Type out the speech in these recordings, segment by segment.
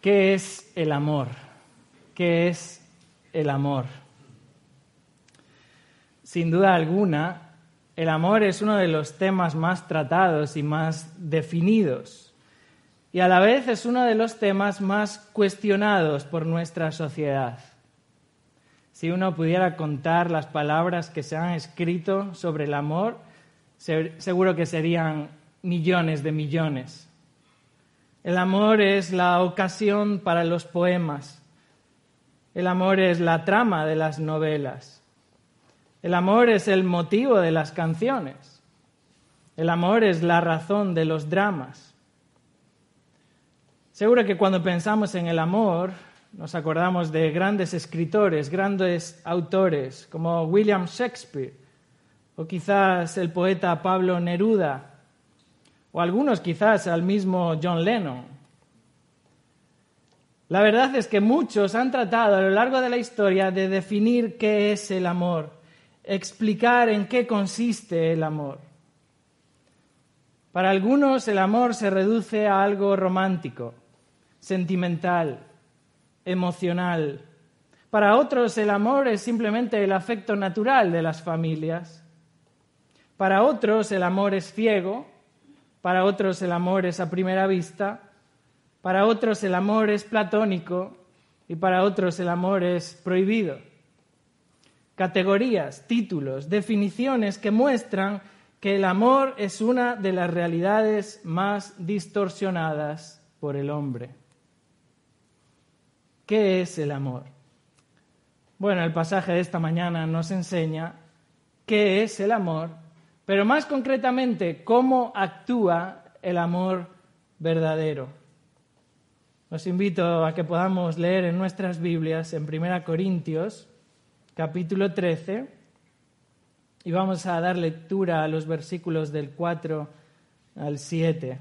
¿Qué es el amor? ¿Qué es el amor? Sin duda alguna, el amor es uno de los temas más tratados y más definidos. Y a la vez es uno de los temas más cuestionados por nuestra sociedad. Si uno pudiera contar las palabras que se han escrito sobre el amor, seguro que serían millones de millones. El amor es la ocasión para los poemas. El amor es la trama de las novelas. El amor es el motivo de las canciones. El amor es la razón de los dramas. Seguro que cuando pensamos en el amor nos acordamos de grandes escritores, grandes autores como William Shakespeare o quizás el poeta Pablo Neruda o algunos quizás al mismo John Lennon. La verdad es que muchos han tratado a lo largo de la historia de definir qué es el amor, explicar en qué consiste el amor. Para algunos el amor se reduce a algo romántico, sentimental, emocional. Para otros el amor es simplemente el afecto natural de las familias. Para otros el amor es ciego, para otros el amor es a primera vista, para otros el amor es platónico y para otros el amor es prohibido. Categorías, títulos, definiciones que muestran que el amor es una de las realidades más distorsionadas por el hombre. ¿Qué es el amor? Bueno, el pasaje de esta mañana nos enseña qué es el amor pero más concretamente, cómo actúa el amor verdadero. Os invito a que podamos leer en nuestras Biblias en 1 Corintios, capítulo 13, y vamos a dar lectura a los versículos del 4 al 7.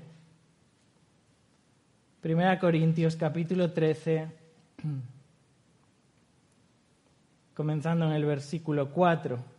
1 Corintios, capítulo 13, comenzando en el versículo 4.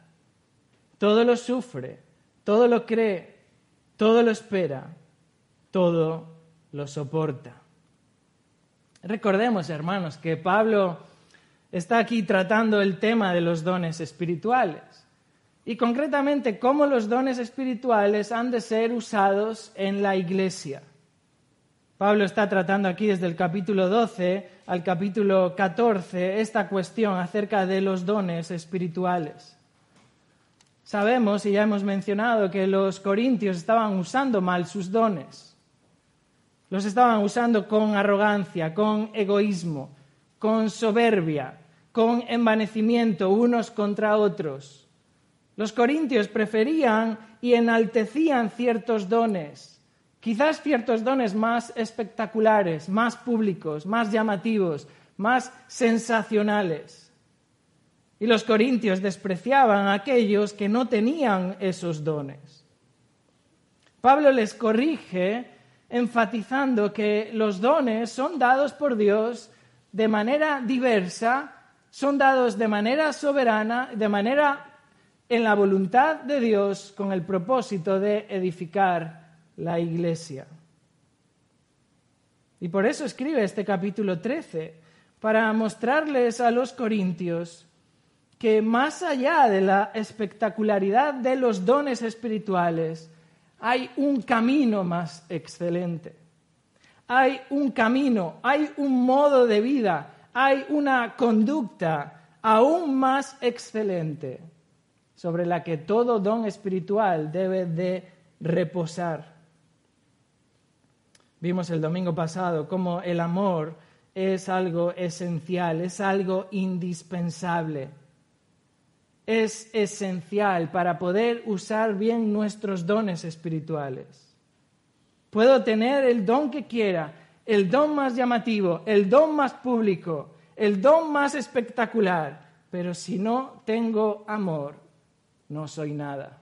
todo lo sufre, todo lo cree, todo lo espera, todo lo soporta. Recordemos, hermanos, que Pablo está aquí tratando el tema de los dones espirituales y concretamente cómo los dones espirituales han de ser usados en la iglesia. Pablo está tratando aquí desde el capítulo 12 al capítulo 14 esta cuestión acerca de los dones espirituales. Sabemos y ya hemos mencionado que los corintios estaban usando mal sus dones. Los estaban usando con arrogancia, con egoísmo, con soberbia, con envanecimiento unos contra otros. Los corintios preferían y enaltecían ciertos dones, quizás ciertos dones más espectaculares, más públicos, más llamativos, más sensacionales. Y los corintios despreciaban a aquellos que no tenían esos dones. Pablo les corrige enfatizando que los dones son dados por Dios de manera diversa, son dados de manera soberana, de manera en la voluntad de Dios con el propósito de edificar la iglesia. Y por eso escribe este capítulo 13, para mostrarles a los corintios que más allá de la espectacularidad de los dones espirituales, hay un camino más excelente. Hay un camino, hay un modo de vida, hay una conducta aún más excelente sobre la que todo don espiritual debe de reposar. Vimos el domingo pasado cómo el amor es algo esencial, es algo indispensable es esencial para poder usar bien nuestros dones espirituales. Puedo tener el don que quiera, el don más llamativo, el don más público, el don más espectacular, pero si no tengo amor, no soy nada.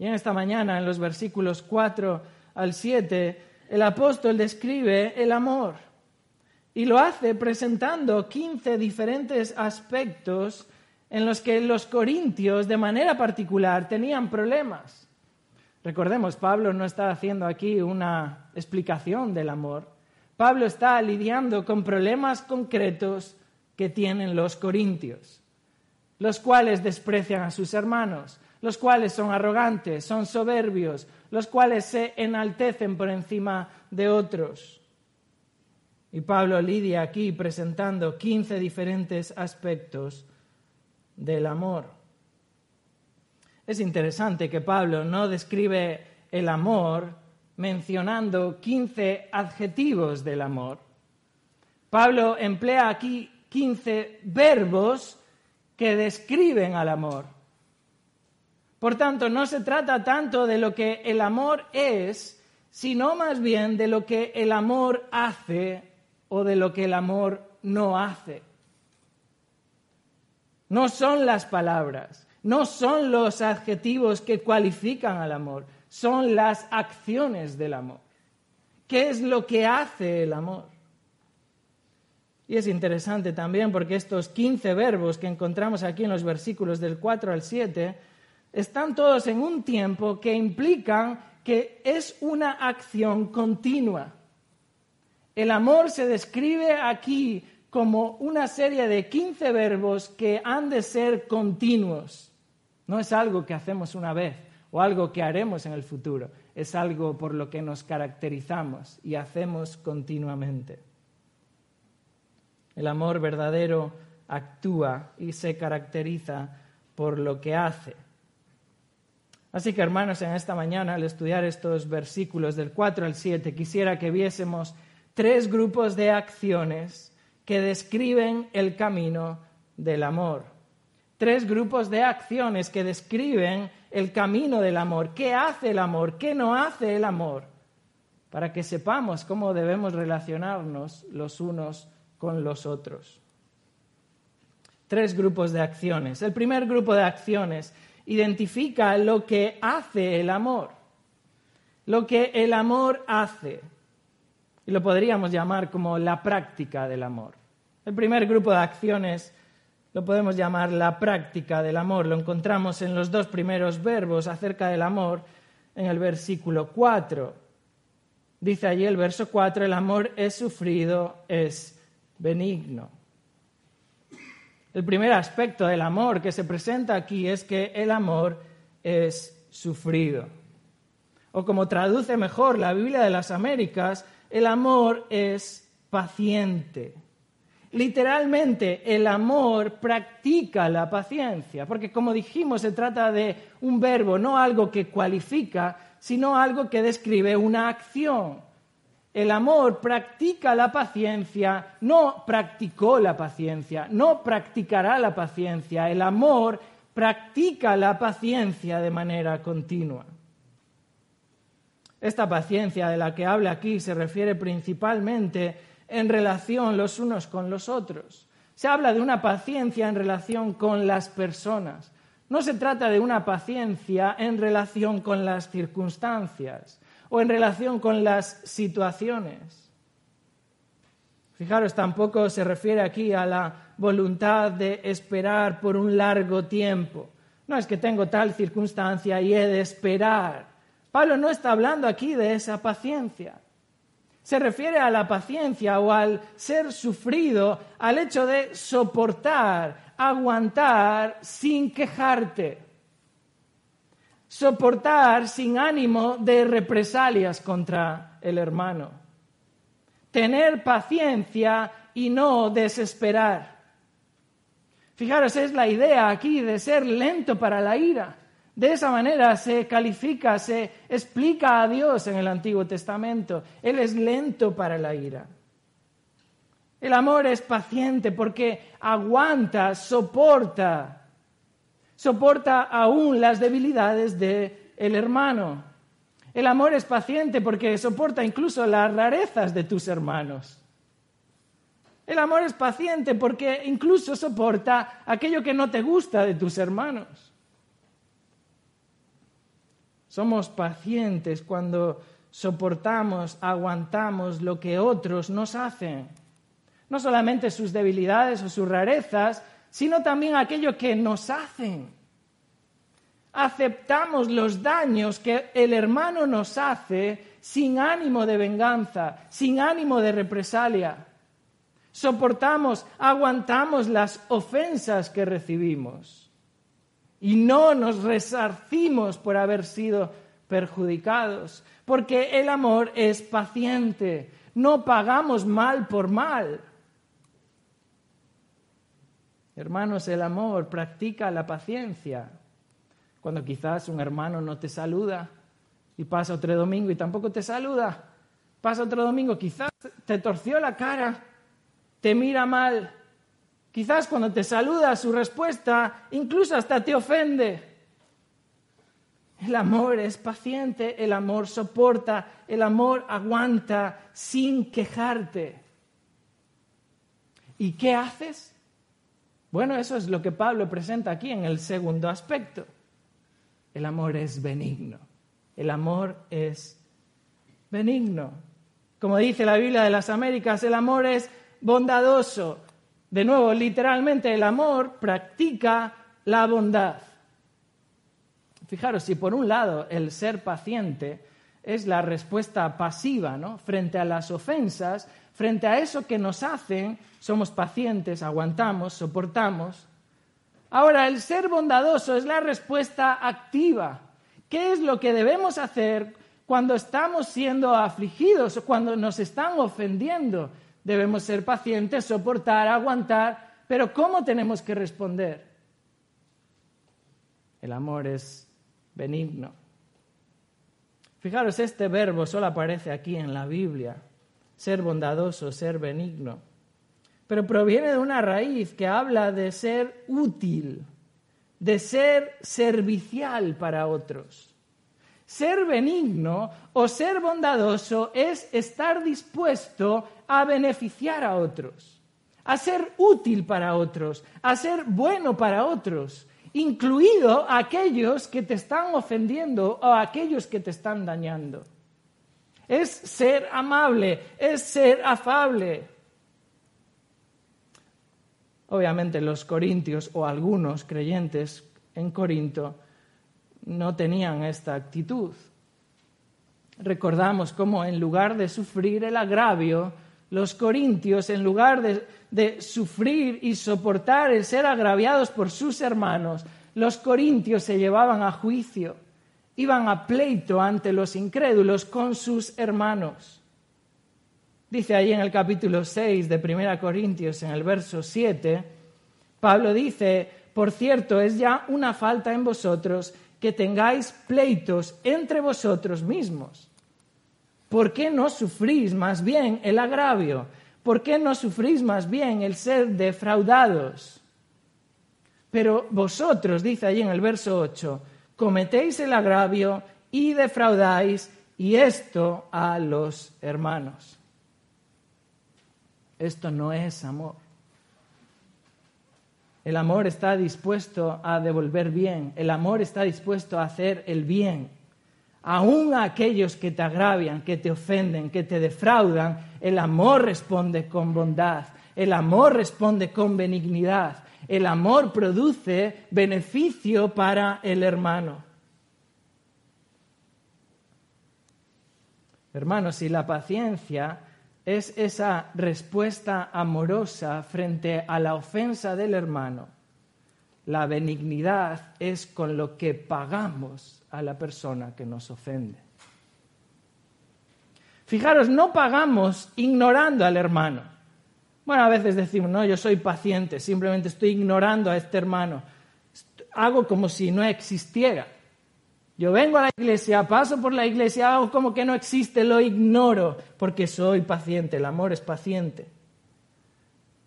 Y en esta mañana, en los versículos 4 al 7, el apóstol describe el amor y lo hace presentando 15 diferentes aspectos en los que los corintios de manera particular tenían problemas. Recordemos, Pablo no está haciendo aquí una explicación del amor. Pablo está lidiando con problemas concretos que tienen los corintios, los cuales desprecian a sus hermanos, los cuales son arrogantes, son soberbios, los cuales se enaltecen por encima de otros. Y Pablo lidia aquí presentando 15 diferentes aspectos del amor. Es interesante que Pablo no describe el amor mencionando 15 adjetivos del amor. Pablo emplea aquí 15 verbos que describen al amor. Por tanto, no se trata tanto de lo que el amor es, sino más bien de lo que el amor hace o de lo que el amor no hace. No son las palabras, no son los adjetivos que cualifican al amor, son las acciones del amor. ¿Qué es lo que hace el amor? Y es interesante también porque estos 15 verbos que encontramos aquí en los versículos del 4 al 7 están todos en un tiempo que implican que es una acción continua. El amor se describe aquí como una serie de 15 verbos que han de ser continuos. No es algo que hacemos una vez o algo que haremos en el futuro, es algo por lo que nos caracterizamos y hacemos continuamente. El amor verdadero actúa y se caracteriza por lo que hace. Así que hermanos, en esta mañana al estudiar estos versículos del 4 al 7, quisiera que viésemos tres grupos de acciones que describen el camino del amor. Tres grupos de acciones que describen el camino del amor. ¿Qué hace el amor? ¿Qué no hace el amor? Para que sepamos cómo debemos relacionarnos los unos con los otros. Tres grupos de acciones. El primer grupo de acciones identifica lo que hace el amor. Lo que el amor hace. Y lo podríamos llamar como la práctica del amor. El primer grupo de acciones lo podemos llamar la práctica del amor. Lo encontramos en los dos primeros verbos acerca del amor en el versículo 4. Dice allí el verso 4, el amor es sufrido, es benigno. El primer aspecto del amor que se presenta aquí es que el amor es sufrido. O como traduce mejor la Biblia de las Américas, el amor es paciente. Literalmente, el amor practica la paciencia, porque como dijimos, se trata de un verbo, no algo que cualifica, sino algo que describe una acción. El amor practica la paciencia, no practicó la paciencia, no practicará la paciencia. El amor practica la paciencia de manera continua. Esta paciencia de la que habla aquí se refiere principalmente en relación los unos con los otros. Se habla de una paciencia en relación con las personas. No se trata de una paciencia en relación con las circunstancias o en relación con las situaciones. Fijaros, tampoco se refiere aquí a la voluntad de esperar por un largo tiempo. No es que tengo tal circunstancia y he de esperar. Pablo no está hablando aquí de esa paciencia. Se refiere a la paciencia o al ser sufrido, al hecho de soportar, aguantar sin quejarte soportar sin ánimo de represalias contra el hermano, tener paciencia y no desesperar. Fijaros, es la idea aquí de ser lento para la ira. De esa manera se califica, se explica a Dios en el Antiguo Testamento. Él es lento para la ira. El amor es paciente porque aguanta, soporta, soporta aún las debilidades del el hermano. El amor es paciente porque soporta incluso las rarezas de tus hermanos. El amor es paciente porque incluso soporta aquello que no te gusta de tus hermanos. Somos pacientes cuando soportamos, aguantamos lo que otros nos hacen. No solamente sus debilidades o sus rarezas, sino también aquello que nos hacen. Aceptamos los daños que el hermano nos hace sin ánimo de venganza, sin ánimo de represalia soportamos, aguantamos las ofensas que recibimos y no nos resarcimos por haber sido perjudicados, porque el amor es paciente, no pagamos mal por mal. Hermanos, el amor practica la paciencia. Cuando quizás un hermano no te saluda y pasa otro domingo y tampoco te saluda, pasa otro domingo, quizás te torció la cara te mira mal. Quizás cuando te saluda su respuesta incluso hasta te ofende. El amor es paciente, el amor soporta, el amor aguanta sin quejarte. ¿Y qué haces? Bueno, eso es lo que Pablo presenta aquí en el segundo aspecto. El amor es benigno. El amor es benigno. Como dice la Biblia de las Américas, el amor es bondadoso. De nuevo, literalmente el amor practica la bondad. Fijaros, si por un lado el ser paciente es la respuesta pasiva ¿no? frente a las ofensas, frente a eso que nos hacen, somos pacientes, aguantamos, soportamos. Ahora, el ser bondadoso es la respuesta activa. ¿Qué es lo que debemos hacer cuando estamos siendo afligidos cuando nos están ofendiendo? Debemos ser pacientes, soportar, aguantar, pero ¿cómo tenemos que responder? El amor es benigno. Fijaros, este verbo solo aparece aquí en la Biblia, ser bondadoso, ser benigno, pero proviene de una raíz que habla de ser útil, de ser servicial para otros. Ser benigno o ser bondadoso es estar dispuesto a beneficiar a otros, a ser útil para otros, a ser bueno para otros, incluido aquellos que te están ofendiendo o aquellos que te están dañando. Es ser amable, es ser afable. Obviamente los corintios o algunos creyentes en Corinto no tenían esta actitud. Recordamos cómo en lugar de sufrir el agravio, los corintios, en lugar de, sufrir y soportar el ser agraviados por sus hermanos, los corintios se llevaban a juicio, iban a pleito ante los incrédulos con sus hermanos. Dice ahí en el capítulo 6 de 1 Corintios, en el verso 7, Pablo dice, por cierto, es ya una falta en vosotros que tengáis pleitos entre vosotros mismos. ¿Por qué no sufrís más bien el agravio? ¿Por qué no sufrís más bien el ser defraudados? Pero vosotros, dice allí en el verso 8, cometéis el agravio y defraudáis, y esto a los hermanos. Esto no es amor. El amor está dispuesto a devolver bien, el amor está dispuesto a hacer el bien. Aún a aquellos que te agravian, que te ofenden, que te defraudan, el amor responde con bondad, el amor responde con benignidad, el amor produce beneficio para el hermano. Hermanos, si la paciencia es esa respuesta amorosa frente a la ofensa del hermano. La benignidad es con lo que pagamos a la persona que nos ofende. Fijaros, no pagamos ignorando al hermano. Bueno, a veces decimos, no, yo soy paciente, simplemente estoy ignorando a este hermano. Hago como si no existiera. Yo vengo a la iglesia, paso por la iglesia, hago como que no existe, lo ignoro, porque soy paciente, el amor es paciente.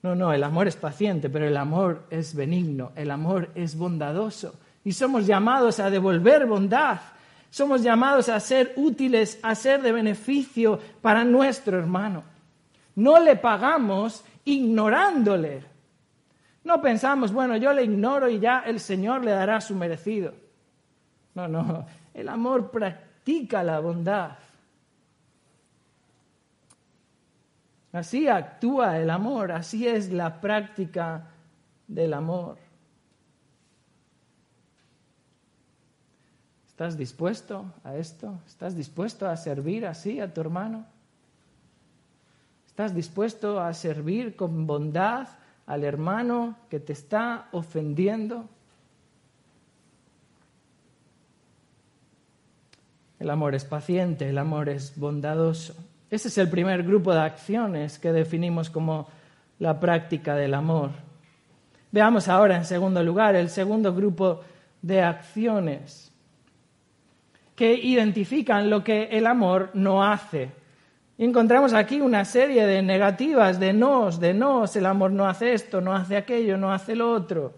No, no, el amor es paciente, pero el amor es benigno, el amor es bondadoso. Y somos llamados a devolver bondad, somos llamados a ser útiles, a ser de beneficio para nuestro hermano. No le pagamos ignorándole. No pensamos, bueno, yo le ignoro y ya el Señor le dará su merecido. No, no, el amor practica la bondad. Así actúa el amor, así es la práctica del amor. ¿Estás dispuesto a esto? ¿Estás dispuesto a servir así a tu hermano? ¿Estás dispuesto a servir con bondad al hermano que te está ofendiendo? El amor es paciente, el amor es bondadoso. Ese es el primer grupo de acciones que definimos como la práctica del amor. Veamos ahora, en segundo lugar, el segundo grupo de acciones que identifican lo que el amor no hace. Y encontramos aquí una serie de negativas, de nos, de nos, el amor no hace esto, no hace aquello, no hace lo otro.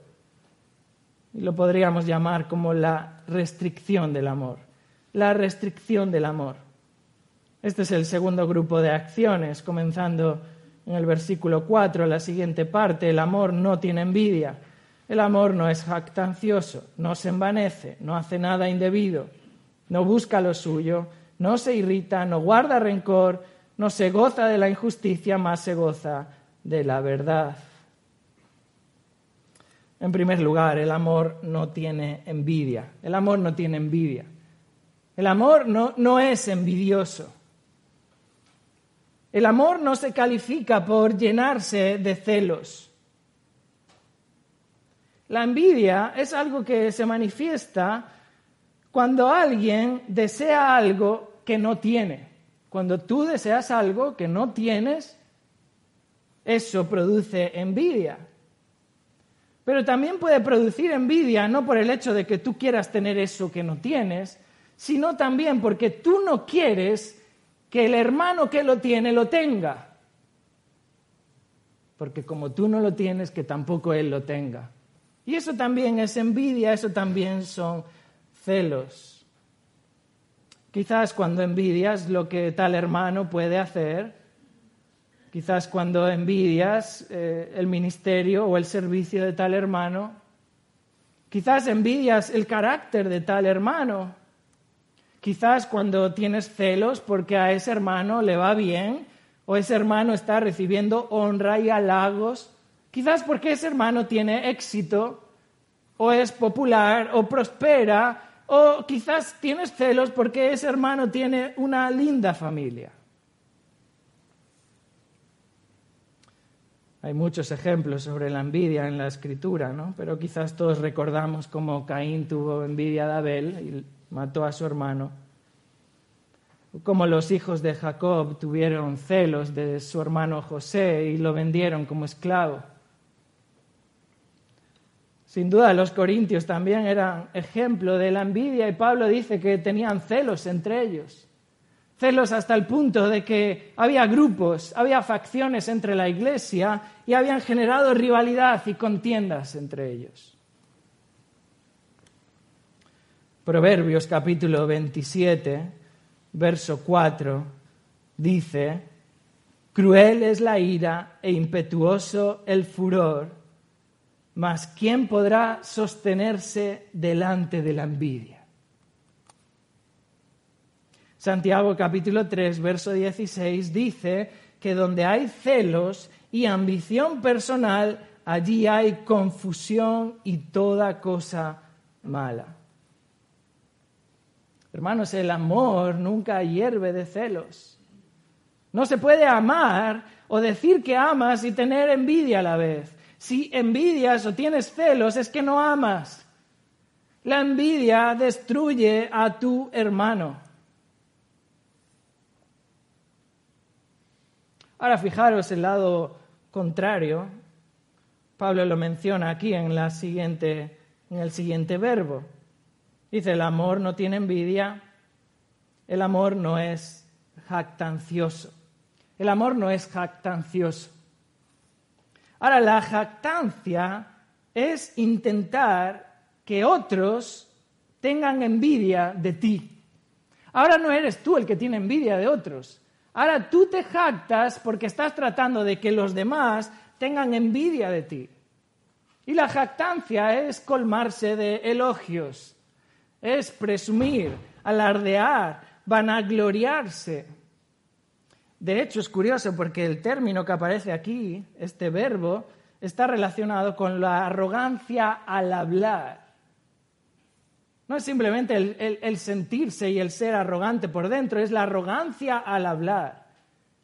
Y lo podríamos llamar como la restricción del amor. La restricción del amor. Este es el segundo grupo de acciones, comenzando en el versículo 4, la siguiente parte, el amor no tiene envidia, el amor no es jactancioso, no se envanece, no hace nada indebido, no busca lo suyo, no se irrita, no guarda rencor, no se goza de la injusticia, más se goza de la verdad. En primer lugar, el amor no tiene envidia. El amor no tiene envidia. El amor no, no es envidioso. El amor no se califica por llenarse de celos. La envidia es algo que se manifiesta cuando alguien desea algo que no tiene. Cuando tú deseas algo que no tienes, eso produce envidia. Pero también puede producir envidia no por el hecho de que tú quieras tener eso que no tienes, sino también porque tú no quieres que el hermano que lo tiene lo tenga. Porque como tú no lo tienes, que tampoco él lo tenga. Y eso también es envidia, eso también son celos. Quizás cuando envidias lo que tal hermano puede hacer, quizás cuando envidias eh, el ministerio o el servicio de tal hermano, quizás envidias el carácter de tal hermano, Quizás cuando tienes celos porque a ese hermano le va bien o ese hermano está recibiendo honra y halagos, quizás porque ese hermano tiene éxito o es popular o prospera, o quizás tienes celos porque ese hermano tiene una linda familia. Hay muchos ejemplos sobre la envidia en la escritura, ¿no? Pero quizás todos recordamos cómo Caín tuvo envidia de Abel mató a su hermano. Como los hijos de Jacob tuvieron celos de su hermano José y lo vendieron como esclavo. Sin duda los corintios también eran ejemplo de la envidia y Pablo dice que tenían celos entre ellos. Celos hasta el punto de que había grupos, había facciones entre la iglesia y habían generado rivalidad y contiendas entre ellos. Proverbios capítulo 27, verso 4, dice, cruel es la ira e impetuoso el furor, mas ¿quién podrá sostenerse delante de la envidia? Santiago capítulo 3, verso 16 dice que donde hay celos y ambición personal, allí hay confusión y toda cosa mala. Hermanos, el amor nunca hierve de celos. No se puede amar o decir que amas y tener envidia a la vez. Si envidias o tienes celos es que no amas. La envidia destruye a tu hermano. Ahora fijaros el lado contrario. Pablo lo menciona aquí en, el siguiente verbo. Dice, el amor no tiene envidia, el amor no es jactancioso. El amor no es jactancioso. Ahora, la jactancia es intentar que otros tengan envidia de ti. Ahora no eres tú el que tiene envidia de otros. Ahora tú te jactas porque estás tratando de que los demás tengan envidia de ti. Y la jactancia es colmarse de elogios, es presumir, alardear, vanagloriarse. De hecho, es curioso porque el término que aparece aquí, este verbo, está relacionado con la arrogancia al hablar. No es simplemente el, sentirse y el ser arrogante por dentro, es la arrogancia al hablar.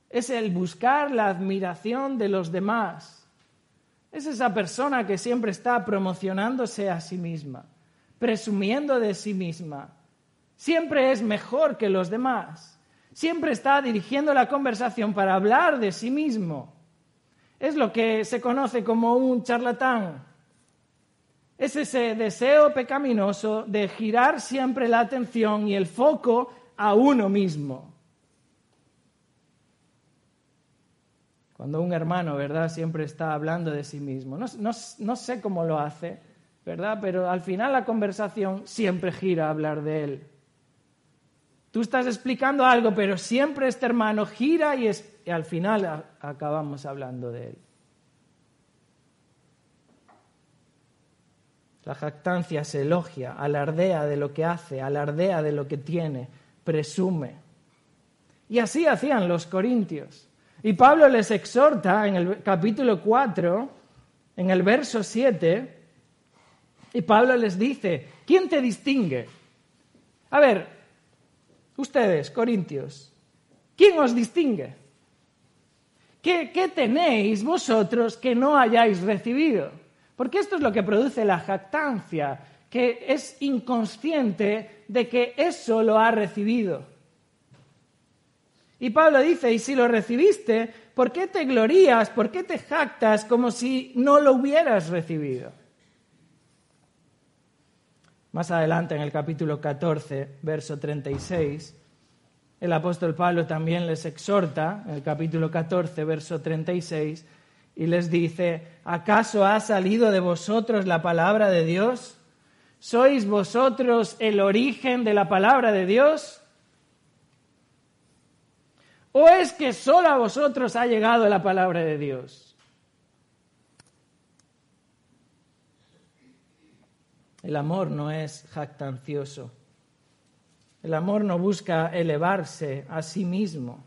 Es el buscar la admiración de los demás. Es esa persona que siempre está promocionándose a sí misma, presumiendo de sí misma. Siempre es mejor que los demás. Siempre está dirigiendo la conversación para hablar de sí mismo. Es lo que se conoce como un charlatán es ese deseo pecaminoso de girar siempre la atención y el foco a uno mismo. Cuando un hermano, ¿verdad?, siempre está hablando de sí mismo. No, sé cómo lo hace, ¿verdad? Pero al final la conversación siempre gira a hablar de él. Tú estás explicando algo, pero siempre este hermano gira y, y al final acabamos hablando de él. La jactancia se elogia, alardea de lo que hace, alardea de lo que tiene, presume. Y así hacían los corintios. Y Pablo les exhorta en el capítulo 4, en el verso 7, y Pablo les dice, ¿quién te distingue? A ver, ustedes, corintios, ¿quién os distingue? ¿Qué, qué tenéis vosotros que no hayáis recibido? Porque esto es lo que produce la jactancia, que es inconsciente de que eso lo ha recibido. Y Pablo dice, y si lo recibiste, ¿por qué te glorías, por qué te jactas como si no lo hubieras recibido? Más adelante en el capítulo 14, verso 36, el apóstol Pablo también les exhorta, en el capítulo 14, verso 36, y les dice, ¿acaso ha salido de vosotros la palabra de Dios? ¿Sois vosotros el origen de la palabra de Dios? ¿O es que solo a vosotros ha llegado la palabra de Dios? El amor no es jactancioso. El amor no busca elevarse a sí mismo.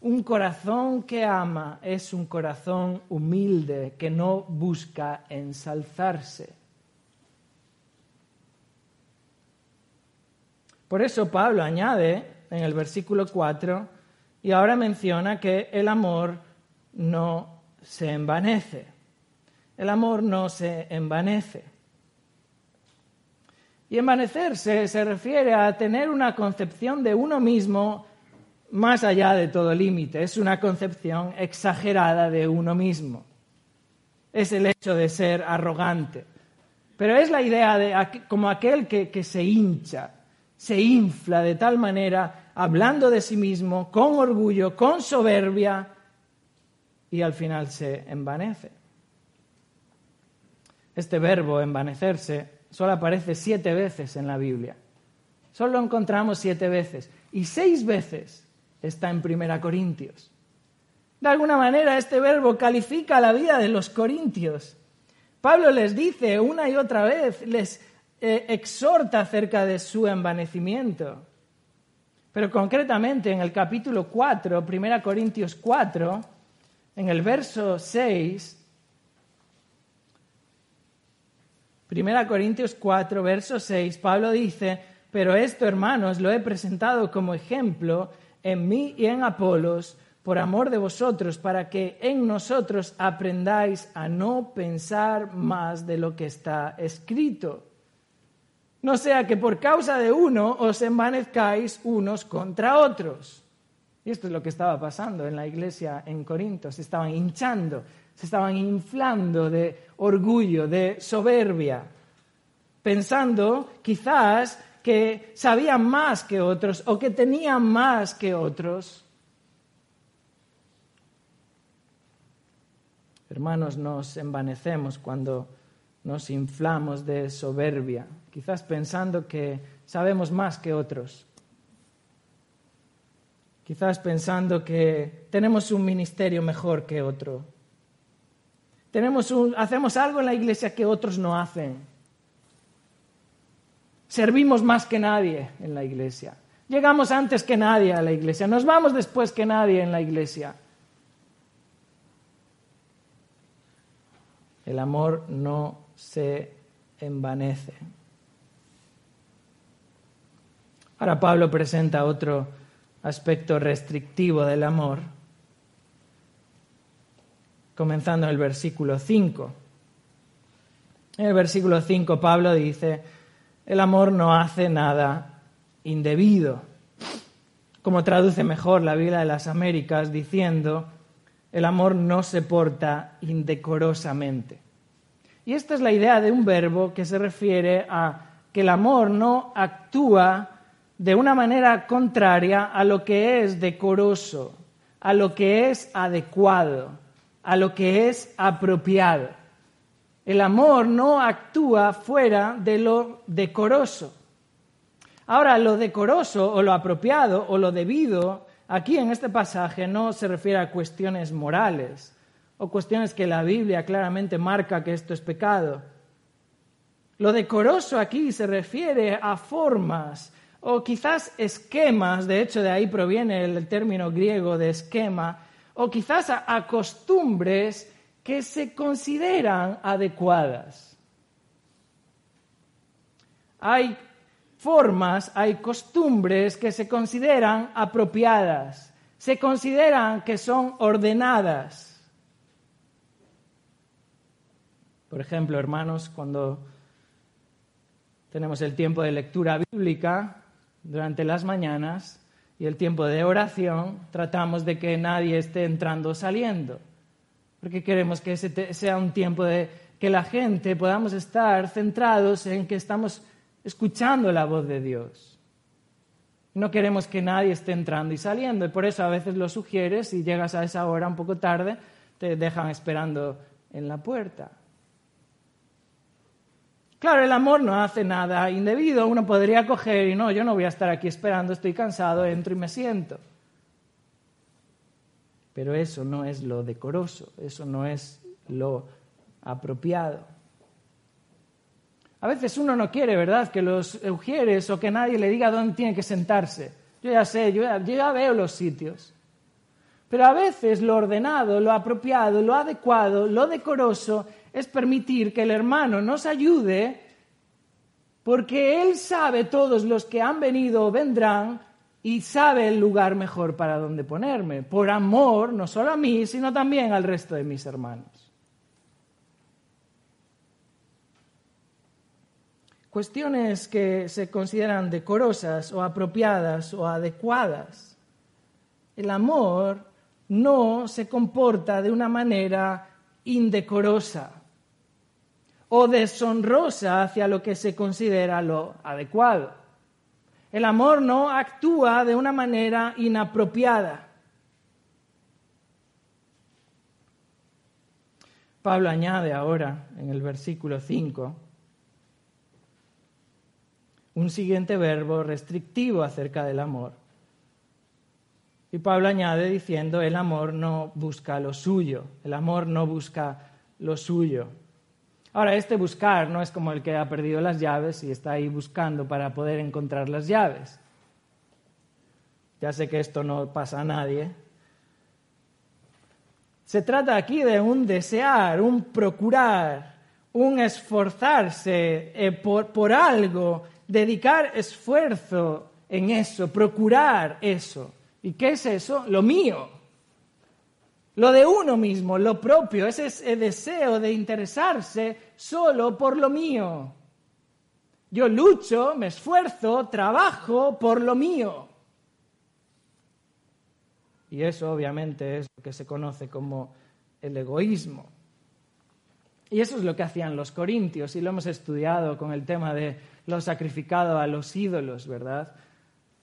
Un corazón que ama es un corazón humilde que no busca ensalzarse. Por eso Pablo añade en el versículo 4 y ahora menciona que el amor no se envanece. El amor no se envanece. Y envanecerse se refiere a tener una concepción de uno mismo más allá de todo límite. Es una concepción exagerada de uno mismo. Es el hecho de ser arrogante. Pero es la idea de como aquel que, que se hincha, se infla de tal manera, hablando de sí mismo, con orgullo, con soberbia, y al final se envanece. Este verbo envanecerse solo aparece siete veces en la Biblia. Solo lo encontramos siete veces. Y seis veces está en Primera Corintios. De alguna manera este verbo califica la vida de los corintios. Pablo les dice una y otra vez, les eh, exhorta acerca de su envanecimiento. Pero concretamente en el capítulo 4, 1 Corintios 4, en el verso 6, 1 Corintios 4, verso 6, Pablo dice, pero esto, hermanos, lo he presentado como ejemplo en mí y en Apolos, por amor de vosotros, para que en nosotros aprendáis a no pensar más de lo que está escrito. No sea que por causa de uno os envanezcáis unos contra otros. Y esto es lo que estaba pasando en la iglesia en Corinto. Se estaban hinchando, se estaban inflando de orgullo, de soberbia, pensando quizás que sabían más que otros o que tenían más que otros. Hermanos, nos envanecemos cuando nos inflamos de soberbia, quizás pensando que sabemos más que otros, quizás pensando que tenemos un ministerio mejor que otro, tenemos hacemos algo en la iglesia que otros no hacen, servimos más que nadie en la iglesia, llegamos antes que nadie a la iglesia, nos vamos después que nadie en la iglesia. El amor no se envanece. Ahora Pablo presenta otro aspecto restrictivo del amor, comenzando en el versículo 5. En el versículo 5 Pablo dice, el amor no hace nada indebido, como traduce mejor la Biblia de las Américas, diciendo, el amor no se porta indecorosamente. Y esta es la idea de un verbo que se refiere a que el amor no actúa de una manera contraria a lo que es decoroso, a lo que es adecuado, a lo que es apropiado. El amor no actúa fuera de lo decoroso. Ahora, lo decoroso o lo apropiado o lo debido, aquí en este pasaje no se refiere a cuestiones morales, o cuestiones que la Biblia claramente marca que esto es pecado. Lo decoroso aquí se refiere a formas o quizás esquemas, de hecho de ahí proviene el término griego de esquema, o quizás a, costumbres que se consideran adecuadas. Hay formas, hay costumbres que se consideran apropiadas, se consideran que son ordenadas. Por ejemplo, hermanos, cuando tenemos el tiempo de lectura bíblica durante las mañanas y el tiempo de oración, tratamos de que nadie esté entrando o saliendo, porque queremos que ese sea un tiempo de que la gente podamos estar centrados en que estamos escuchando la voz de Dios. No queremos que nadie esté entrando y saliendo, y por eso a veces lo sugieres y llegas a esa hora un poco tarde, te dejan esperando en la puerta. Claro, el amor no hace nada indebido. Uno podría coger y no, yo no voy a estar aquí esperando, estoy cansado, entro y me siento. Pero eso no es lo decoroso, eso no es lo apropiado. A veces uno no quiere, ¿verdad?, que los eugieres o que nadie le diga dónde tiene que sentarse. Yo ya sé, yo ya, yo ya veo los sitios. Pero a veces lo ordenado, lo apropiado, lo adecuado, lo decoroso es permitir que el hermano nos ayude porque Él sabe todos los que han venido o vendrán y sabe el lugar mejor para donde ponerme, por amor no solo a mí, sino también al resto de mis hermanos. Cuestiones que se consideran decorosas o apropiadas o adecuadas. El amor no se comporta de una manera indecorosa o deshonrosa hacia lo que se considera lo adecuado. El amor no actúa de una manera inapropiada. Pablo añade ahora en el versículo 5 un siguiente verbo restrictivo acerca del amor. Y Pablo añade diciendo, el amor no busca lo suyo, el amor no busca lo suyo. Ahora, este buscar no es como el que ha perdido las llaves y está ahí buscando para poder encontrar las llaves. Ya sé que esto no pasa a nadie. Se trata aquí de un desear, un procurar, un esforzarse eh, por, por algo, dedicar esfuerzo en eso, procurar eso. ¿Y qué es eso? Lo mío. Lo de uno mismo, lo propio, ese es deseo de interesarse solo por lo mío. Yo lucho, me esfuerzo, trabajo por lo mío. Y eso obviamente es lo que se conoce como el egoísmo. Y eso es lo que hacían los corintios, y lo hemos estudiado con el tema de lo sacrificado a los ídolos, ¿verdad?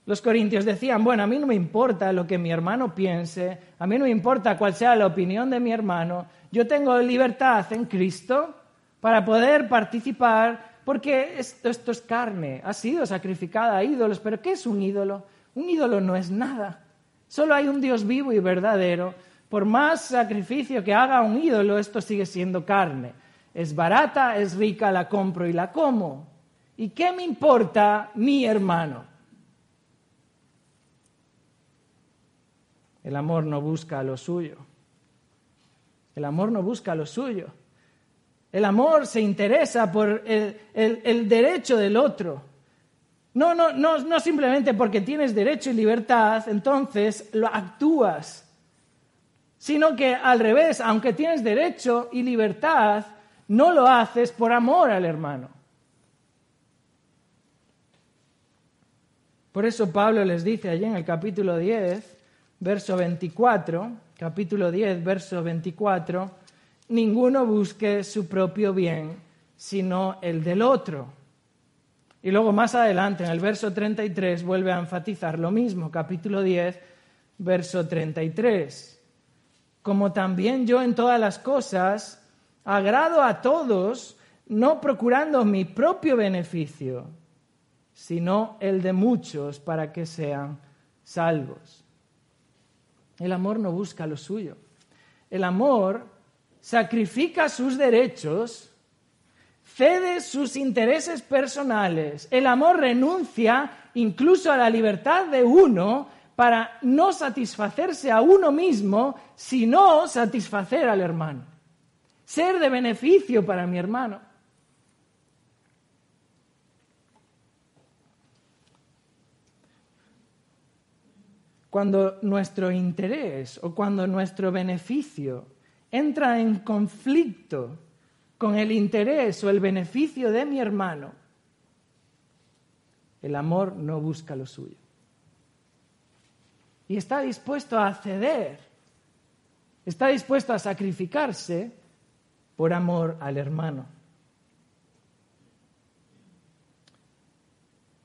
Los corintios decían, bueno, a mí no me importa lo que mi hermano piense, a mí no me importa cuál sea la opinión de mi hermano, yo tengo libertad en Cristo para poder participar, porque esto, es carne, ha sido sacrificada a ídolos, pero ¿qué es un ídolo? Un ídolo no es nada, solo hay un Dios vivo y verdadero. Por más sacrificio que haga un ídolo, esto sigue siendo carne. Es barata, es rica, la compro y la como. ¿Y qué me importa mi hermano? El amor no busca lo suyo. El amor no busca lo suyo. El amor se interesa por el, derecho del otro. No, no, no, no simplemente porque tienes derecho y libertad, entonces lo actúas, sino que al revés, aunque tienes derecho y libertad, no lo haces por amor al hermano. Por eso Pablo les dice allí en el capítulo 10, verso 24, capítulo 10, verso 24, ninguno busque su propio bien, sino el del otro. Y luego más adelante, en el verso 33, vuelve a enfatizar lo mismo, capítulo 10, verso 33. Como también yo en todas las cosas agrado a todos, no procurando mi propio beneficio, sino el de muchos para que sean salvos. El amor no busca lo suyo. El amor sacrifica sus derechos, cede sus intereses personales. El amor renuncia incluso a la libertad de uno para no satisfacerse a uno mismo, sino satisfacer al hermano. Ser de beneficio para mi hermano. Cuando nuestro interés o cuando nuestro beneficio entra en conflicto con el interés o el beneficio de mi hermano, el amor no busca lo suyo. Y está dispuesto a ceder, está dispuesto a sacrificarse por amor al hermano.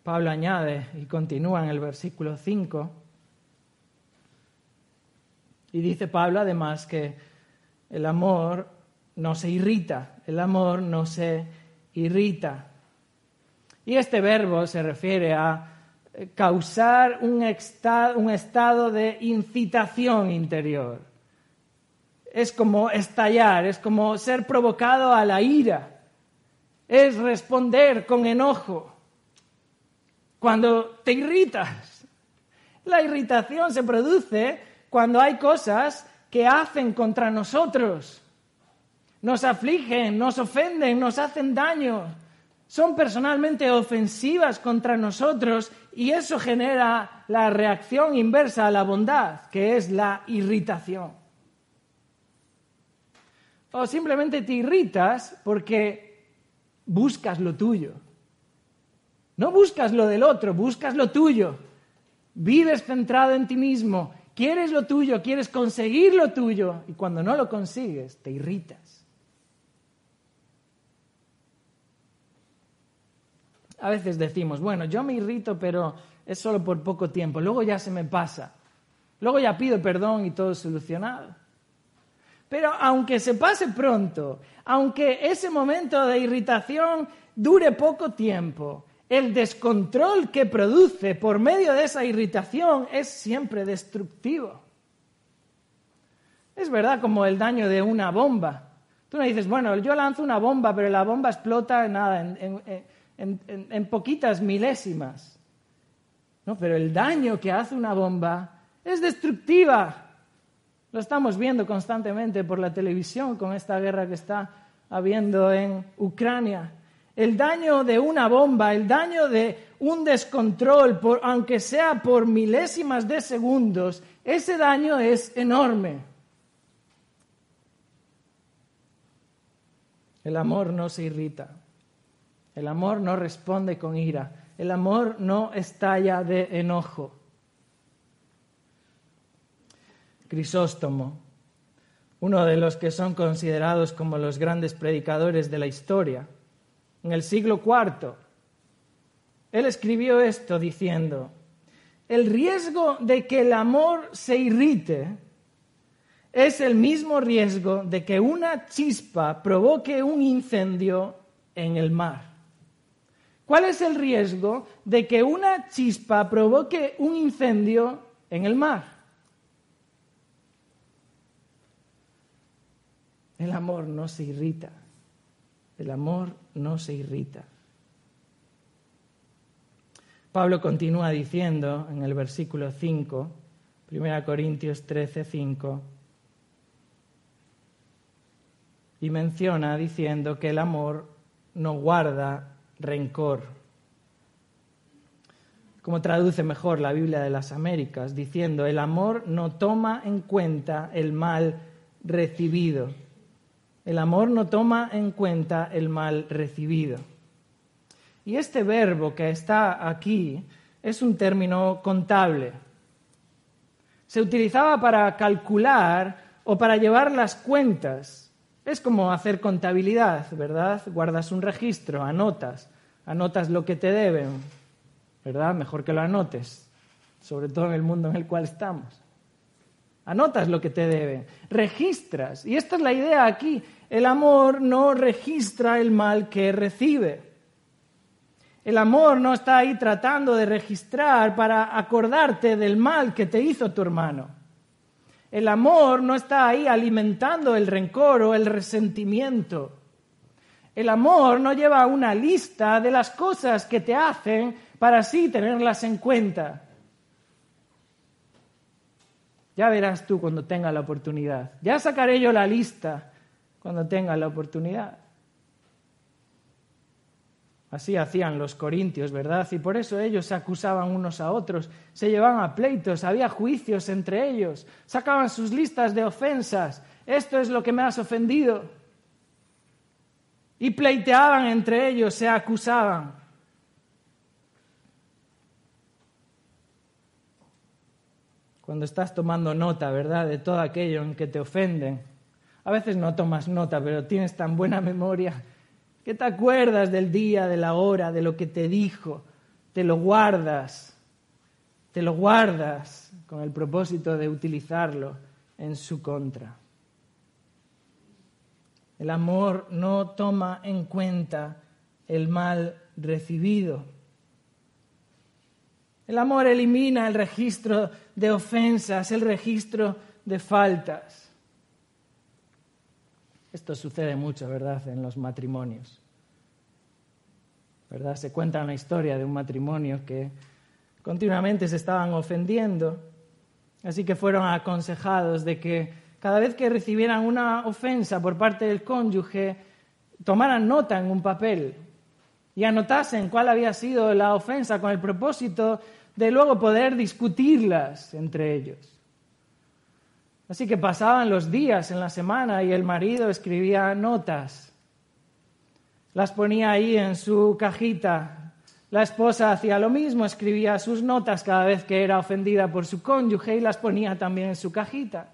Pablo añade y continúa en el versículo 5 y dice Pablo además que el amor no se irrita, el amor no se irrita. Y este verbo se refiere a causar un, estado de incitación interior. Es como estallar, es como ser provocado a la ira, es responder con enojo cuando te irritas. La irritación se produce cuando hay cosas que hacen contra nosotros. Nos afligen, nos ofenden, nos hacen daño. Son personalmente ofensivas contra nosotros y eso genera la reacción inversa a la bondad, que es la irritación. O simplemente te irritas porque buscas lo tuyo. No buscas lo del otro, buscas lo tuyo. Vives centrado en ti mismo quieres lo tuyo, quieres conseguir lo tuyo y cuando no lo consigues te irritas. A veces decimos, bueno, yo me irrito, pero es solo por poco tiempo, luego ya se me pasa, luego ya pido perdón y todo es solucionado. Pero aunque se pase pronto, aunque ese momento de irritación dure poco tiempo, el descontrol que produce por medio de esa irritación es siempre destructivo. Es verdad como el daño de una bomba. Tú no dices, bueno, yo lanzo una bomba, pero la bomba explota nada, en, poquitas milésimas. No, pero el daño que hace una bomba es destructiva. Lo estamos viendo constantemente por la televisión con esta guerra que está habiendo en Ucrania el daño de una bomba, el daño de un descontrol, aunque sea por milésimas de segundos, ese daño es enorme. El amor no se irrita, el amor no responde con ira, el amor no estalla de enojo. Crisóstomo, uno de los que son considerados como los grandes predicadores de la historia, en el siglo IV. Él escribió esto diciendo, el riesgo de que el amor se irrite es el mismo riesgo de que una chispa provoque un incendio en el mar. ¿Cuál es el riesgo de que una chispa provoque un incendio en el mar? El amor no se irrita. El amor no se irrita. Pablo continúa diciendo en el versículo 5, 1 Corintios 13, 5, y menciona diciendo que el amor no guarda rencor. Como traduce mejor la Biblia de las Américas, diciendo, el amor no toma en cuenta el mal recibido. El amor no toma en cuenta el mal recibido. Y este verbo que está aquí es un término contable. Se utilizaba para calcular o para llevar las cuentas. Es como hacer contabilidad, ¿verdad? Guardas un registro, anotas, anotas lo que te deben, ¿verdad? Mejor que lo anotes, sobre todo en el mundo en el cual estamos. Anotas lo que te deben, registras. Y esta es la idea aquí. El amor no registra el mal que recibe. El amor no está ahí tratando de registrar para acordarte del mal que te hizo tu hermano. El amor no está ahí alimentando el rencor o el resentimiento. El amor no lleva una lista de las cosas que te hacen para así tenerlas en cuenta. Ya verás tú cuando tenga la oportunidad. Ya sacaré yo la lista cuando tenga la oportunidad. Así hacían los corintios, ¿verdad? Y por eso ellos se acusaban unos a otros, se llevaban a pleitos, había juicios entre ellos, sacaban sus listas de ofensas. Esto es lo que me has ofendido. Y pleiteaban entre ellos, se acusaban. Cuando estás tomando nota, ¿verdad? De todo aquello en que te ofenden. A veces no tomas nota, pero tienes tan buena memoria ¿Qué te acuerdas del día, de la hora, de lo que te dijo? Te lo guardas, te lo guardas con el propósito de utilizarlo en su contra. El amor no toma en cuenta el mal recibido. El amor elimina el registro de ofensas, el registro de faltas. Esto sucede mucho, ¿verdad?, en los matrimonios. ¿Verdad? Se cuenta una historia de un matrimonio que continuamente se estaban ofendiendo, así que fueron aconsejados de que cada vez que recibieran una ofensa por parte del cónyuge, tomaran nota en un papel y anotasen cuál había sido la ofensa con el propósito de luego poder discutirlas entre ellos. Así que pasaban los días en la semana y el marido escribía notas. Las ponía ahí en su cajita. La esposa hacía lo mismo, escribía sus notas cada vez que era ofendida por su cónyuge y las ponía también en su cajita.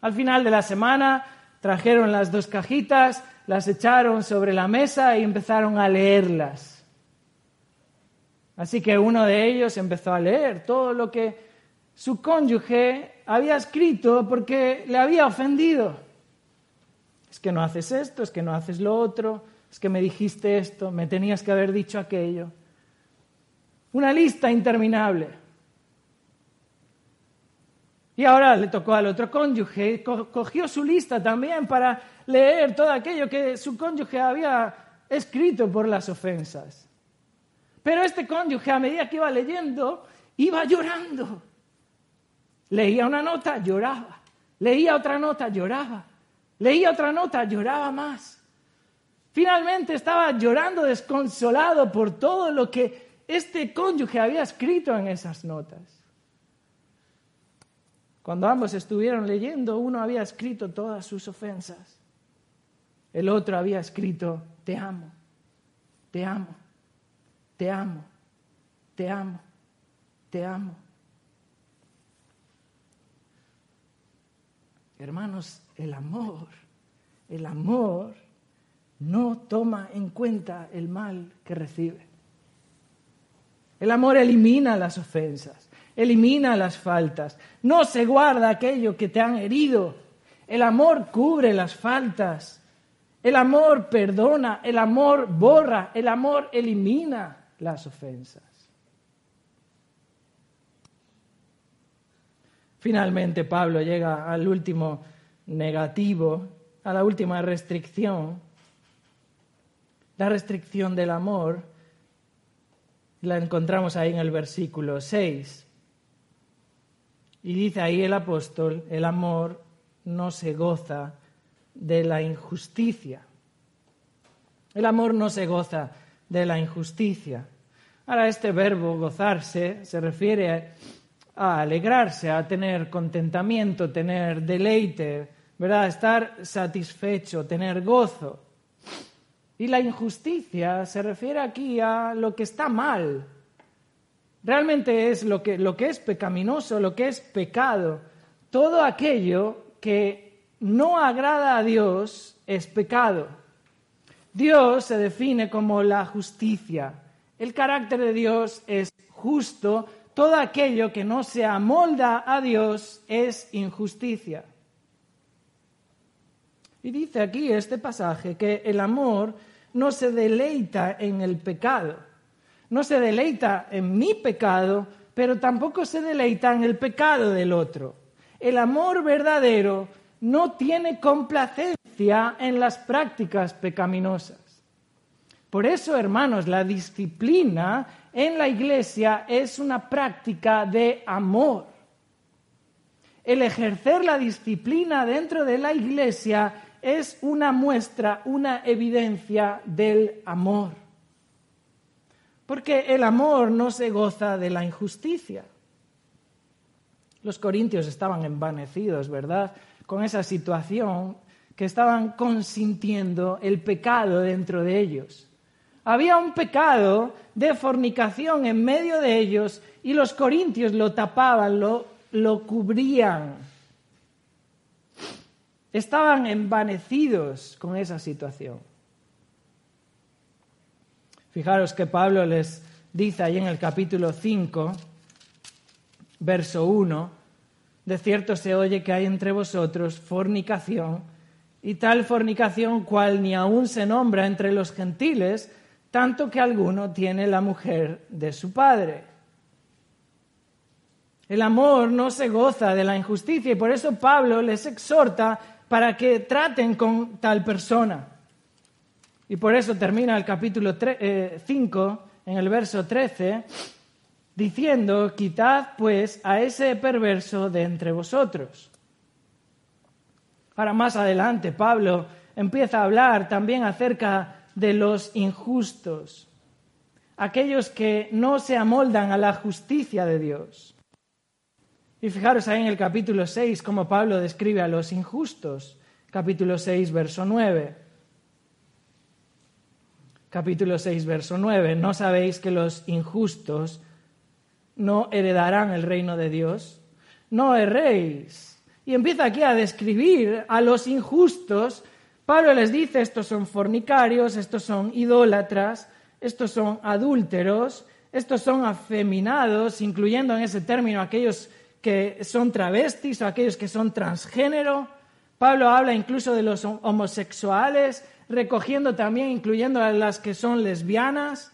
Al final de la semana trajeron las dos cajitas, las echaron sobre la mesa y empezaron a leerlas. Así que uno de ellos empezó a leer todo lo que su cónyuge había escrito porque le había ofendido. Es que no haces esto, es que no haces lo otro, es que me dijiste esto, me tenías que haber dicho aquello. Una lista interminable. Y ahora le tocó al otro cónyuge, cogió su lista también para leer todo aquello que su cónyuge había escrito por las ofensas. Pero este cónyuge, a medida que iba leyendo, iba llorando. Leía una nota, lloraba. Leía otra nota, lloraba. Leía otra nota, lloraba más. Finalmente estaba llorando desconsolado por todo lo que este cónyuge había escrito en esas notas. Cuando ambos estuvieron leyendo, uno había escrito todas sus ofensas. El otro había escrito, te amo, te amo, te amo, te amo, te amo. Hermanos, el amor, el amor no toma en cuenta el mal que recibe. El amor elimina las ofensas, elimina las faltas, no se guarda aquello que te han herido. El amor cubre las faltas, el amor perdona, el amor borra, el amor elimina las ofensas. Finalmente Pablo llega al último negativo, a la última restricción, la restricción del amor, la encontramos ahí en el versículo 6. Y dice ahí el apóstol, el amor no se goza de la injusticia. El amor no se goza de la injusticia. Ahora, este verbo gozarse se refiere a alegrarse, a tener contentamiento, tener deleite, ¿verdad? Estar satisfecho, tener gozo. Y la injusticia se refiere aquí a lo que está mal. Realmente es lo que, lo que es pecaminoso, lo que es pecado. Todo aquello que no agrada a Dios es pecado. Dios se define como la justicia. El carácter de Dios es justo, todo aquello que no se amolda a Dios es injusticia. Y dice aquí este pasaje que el amor no se deleita en el pecado, no se deleita en mi pecado, pero tampoco se deleita en el pecado del otro. El amor verdadero no tiene complacencia en las prácticas pecaminosas. Por eso, hermanos, la disciplina en la iglesia es una práctica de amor. El ejercer la disciplina dentro de la iglesia es una muestra, una evidencia del amor. Porque el amor no se goza de la injusticia. Los corintios estaban envanecidos, ¿verdad? Con esa situación que estaban consintiendo el pecado dentro de ellos. Había un pecado de fornicación en medio de ellos y los corintios lo tapaban, lo, lo cubrían. Estaban envanecidos con esa situación. Fijaros que Pablo les dice ahí en el capítulo 5, verso 1, de cierto se oye que hay entre vosotros fornicación, y tal fornicación cual ni aún se nombra entre los gentiles, tanto que alguno tiene la mujer de su padre. El amor no se goza de la injusticia y por eso Pablo les exhorta para que traten con tal persona. Y por eso termina el capítulo 5 eh, en el verso 13 diciendo, quitad pues a ese perverso de entre vosotros. Ahora más adelante Pablo empieza a hablar también acerca de los injustos, aquellos que no se amoldan a la justicia de Dios. Y fijaros ahí en el capítulo 6 cómo Pablo describe a los injustos. Capítulo 6, verso 9. Capítulo 6, verso 9. ¿No sabéis que los injustos no heredarán el reino de Dios? No erréis. Y empieza aquí a describir a los injustos Pablo les dice, estos son fornicarios, estos son idólatras, estos son adúlteros, estos son afeminados, incluyendo en ese término aquellos que son travestis o aquellos que son transgénero. Pablo habla incluso de los homosexuales, recogiendo también, incluyendo a las que son lesbianas.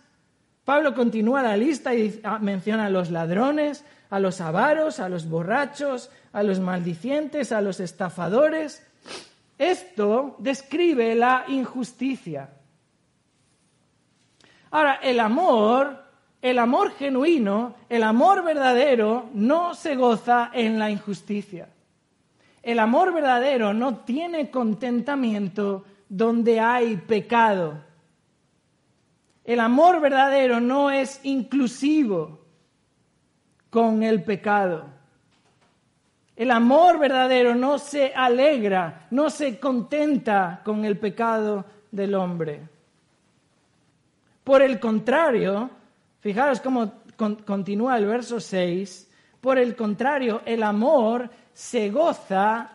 Pablo continúa la lista y ah, menciona a los ladrones, a los avaros, a los borrachos, a los maldicientes, a los estafadores. Esto describe la injusticia. Ahora, el amor, el amor genuino, el amor verdadero, no se goza en la injusticia. El amor verdadero no tiene contentamiento donde hay pecado. El amor verdadero no es inclusivo con el pecado. El amor verdadero no se alegra, no se contenta con el pecado del hombre. Por el contrario, fijaros cómo continúa el verso 6, por el contrario, el amor se goza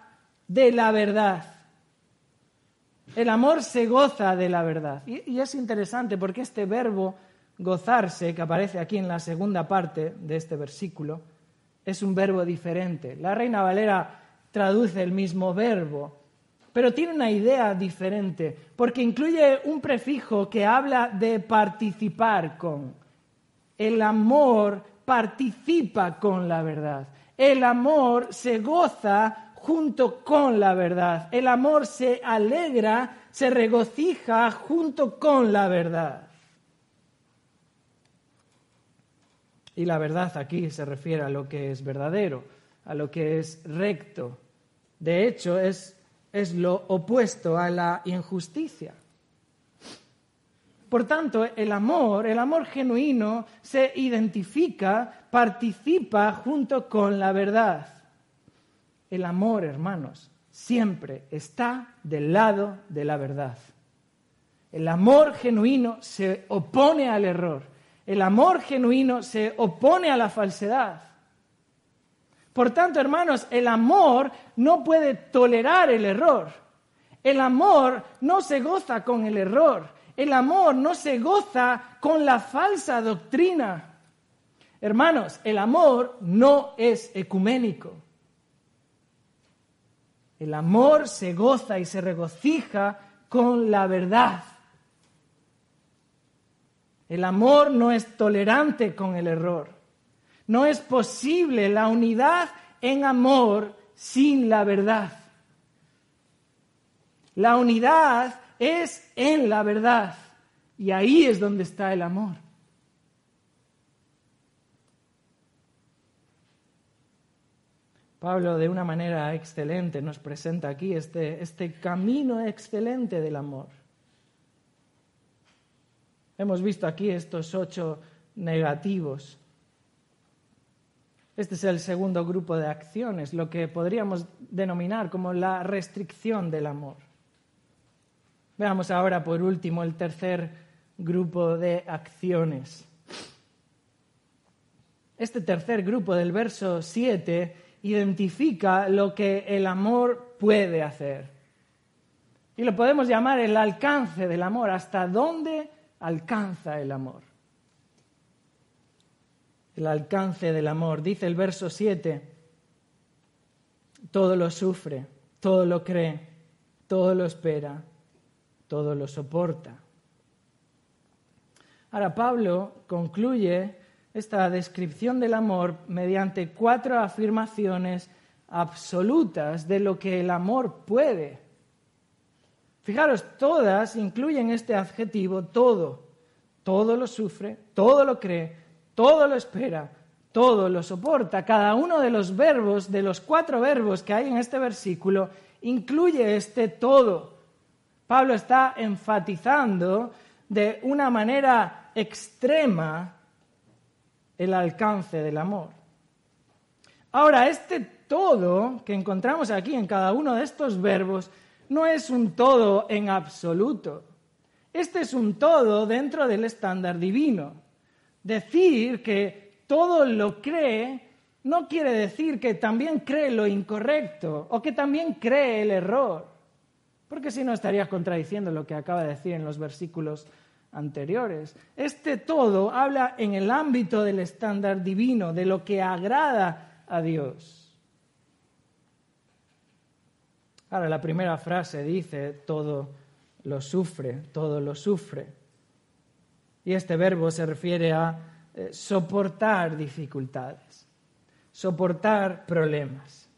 de la verdad. El amor se goza de la verdad. Y, es interesante porque este verbo gozarse, que aparece aquí en la segunda parte de este versículo, es un verbo diferente. La Reina Valera traduce el mismo verbo, pero tiene una idea diferente, porque incluye un prefijo que habla de participar con. El amor participa con la verdad. El amor se goza junto con la verdad. El amor se alegra, se regocija junto con la verdad. Y la verdad aquí se refiere a lo que es verdadero, a lo que es recto. De hecho, es, es lo opuesto a la injusticia. Por tanto, el amor, el amor genuino, se identifica, participa junto con la verdad. El amor, hermanos, siempre está del lado de la verdad. El amor genuino se opone al error el amor genuino se opone a la falsedad. Por tanto, hermanos, el amor no puede tolerar el error. El amor no se goza con el error. El amor no se goza con la falsa doctrina. Hermanos, el amor no es ecuménico. El amor se goza y se regocija con la verdad. El amor no es tolerante con el error. No es posible la unidad en amor sin la verdad. La unidad es en la verdad y ahí es donde está el amor. Pablo de una manera excelente nos presenta aquí este, este camino excelente del amor. Hemos visto aquí estos ocho negativos. Este es el segundo grupo de acciones, lo que podríamos denominar como la restricción del amor. Veamos ahora por último el tercer grupo de acciones. Este tercer grupo del verso 7 identifica lo que el amor puede hacer. Y lo podemos llamar el alcance del amor, hasta dónde alcanza el amor. El alcance del amor. Dice el verso 7, todo lo sufre, todo lo cree, todo lo espera, todo lo soporta. Ahora Pablo concluye esta descripción del amor mediante cuatro afirmaciones absolutas de lo que el amor puede Fijaros, todas incluyen este adjetivo todo. Todo lo sufre, todo lo cree, todo lo espera, todo lo soporta. Cada uno de los verbos, de los cuatro verbos que hay en este versículo, incluye este todo. Pablo está enfatizando de una manera extrema el alcance del amor. Ahora, este todo que encontramos aquí en cada uno de estos verbos no es un todo en absoluto. Este es un todo dentro del estándar divino. Decir que todo lo cree no quiere decir que también cree lo incorrecto o que también cree el error, porque si no estaría contradiciendo lo que acaba de decir en los versículos anteriores. Este todo habla en el ámbito del estándar divino, de lo que agrada a Dios. Ahora, la primera frase dice, todo lo sufre, todo lo sufre. Y este verbo se refiere a eh, soportar dificultades, soportar problemas.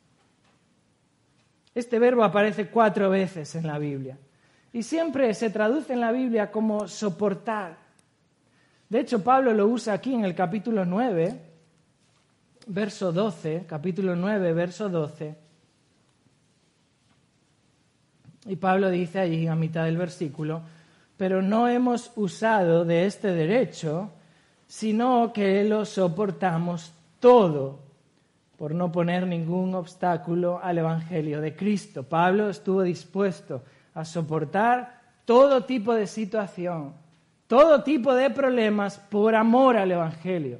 Este verbo aparece cuatro veces en la Biblia y siempre se traduce en la Biblia como soportar. De hecho, Pablo lo usa aquí en el capítulo 9, verso 12, capítulo 9, verso 12 y Pablo dice allí a mitad del versículo, pero no hemos usado de este derecho, sino que lo soportamos todo por no poner ningún obstáculo al Evangelio de Cristo. Pablo estuvo dispuesto a soportar todo tipo de situación, todo tipo de problemas por amor al Evangelio,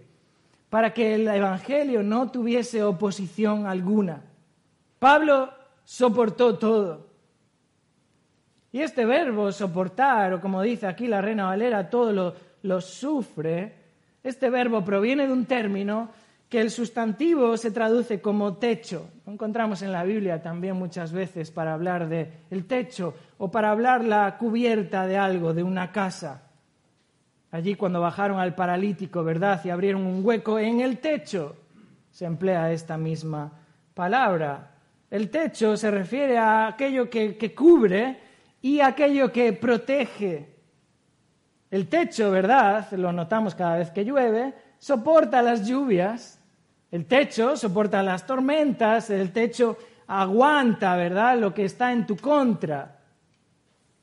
para que el Evangelio no tuviese oposición alguna. Pablo soportó todo. Y este verbo soportar, o como dice aquí la Reina Valera, todo lo lo sufre, este verbo proviene de un término que el sustantivo se traduce como techo. Lo encontramos en la Biblia también muchas veces para hablar de el techo o para hablar la cubierta de algo, de una casa. Allí cuando bajaron al paralítico, ¿verdad? Y abrieron un hueco en el techo, se emplea esta misma palabra. El techo se refiere a aquello que, que cubre y aquello que protege. El techo, ¿verdad? Lo notamos cada vez que llueve, soporta las lluvias, el techo soporta las tormentas, el techo aguanta, ¿verdad? Lo que está en tu contra.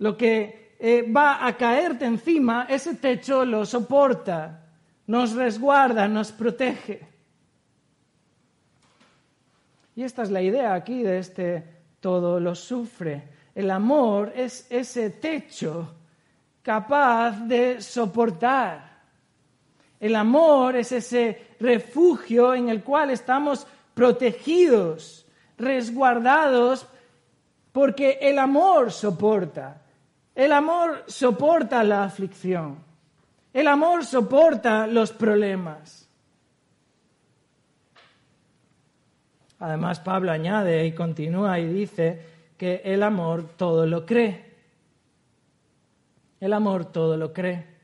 Lo que eh, va a caerte encima, ese techo lo soporta, nos resguarda, nos protege. Y esta es la idea aquí de este todo lo sufre. El amor es ese techo capaz de soportar. El amor es ese refugio en el cual estamos protegidos, resguardados, porque el amor soporta. El amor soporta la aflicción. El amor soporta los problemas. Además, Pablo añade y continúa y dice que el amor todo lo cree. El amor todo lo cree.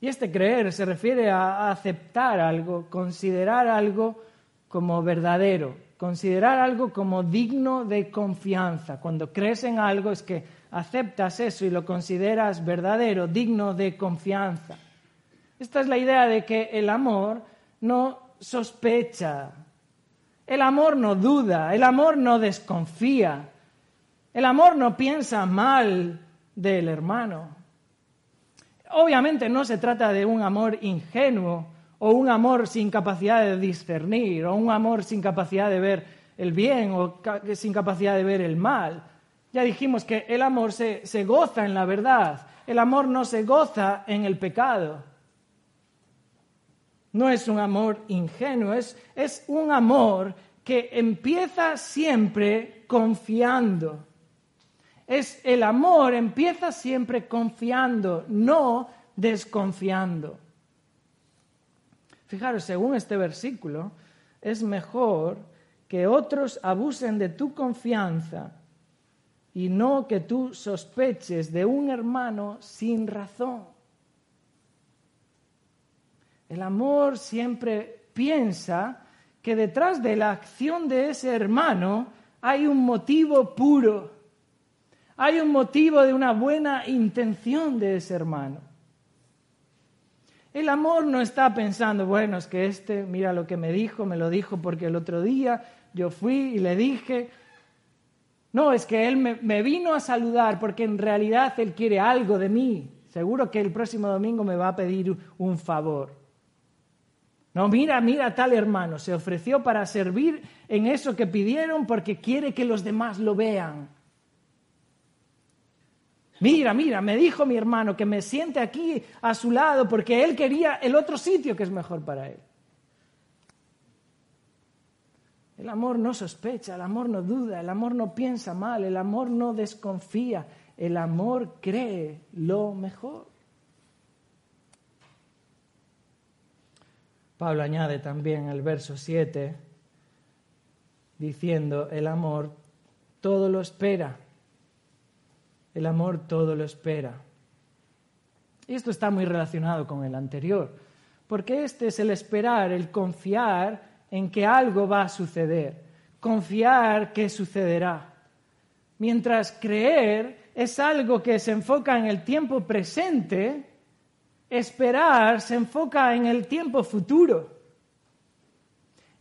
Y este creer se refiere a aceptar algo, considerar algo como verdadero, considerar algo como digno de confianza. Cuando crees en algo es que aceptas eso y lo consideras verdadero, digno de confianza. Esta es la idea de que el amor no sospecha, el amor no duda, el amor no desconfía, el amor no piensa mal del hermano. Obviamente no se trata de un amor ingenuo o un amor sin capacidad de discernir o un amor sin capacidad de ver el bien o sin capacidad de ver el mal. Ya dijimos que el amor se, goza en la verdad, el amor no se goza en el pecado. No es un amor ingenuo, es, es un amor que empieza siempre confiando es el amor empieza siempre confiando, no desconfiando. Fijaros, según este versículo, es mejor que otros abusen de tu confianza y no que tú sospeches de un hermano sin razón. El amor siempre piensa que detrás de la acción de ese hermano hay un motivo puro hay un motivo de una buena intención de ese hermano. El amor no está pensando, bueno, es que este, mira lo que me dijo, me lo dijo porque el otro día yo fui y le dije. No, es que él me, vino a saludar porque en realidad él quiere algo de mí. Seguro que el próximo domingo me va a pedir un favor. No, mira, mira, tal hermano, se ofreció para servir en eso que pidieron porque quiere que los demás lo vean. Mira, mira, me dijo mi hermano que me siente aquí a su lado porque él quería el otro sitio que es mejor para él. El amor no sospecha, el amor no duda, el amor no piensa mal, el amor no desconfía, el amor cree lo mejor. Pablo añade también el verso 7, diciendo, el amor todo lo espera el amor todo lo espera. Y esto está muy relacionado con el anterior, porque este es el esperar, el confiar en que algo va a suceder, confiar que sucederá. Mientras creer es algo que se enfoca en el tiempo presente, esperar se enfoca en el tiempo futuro.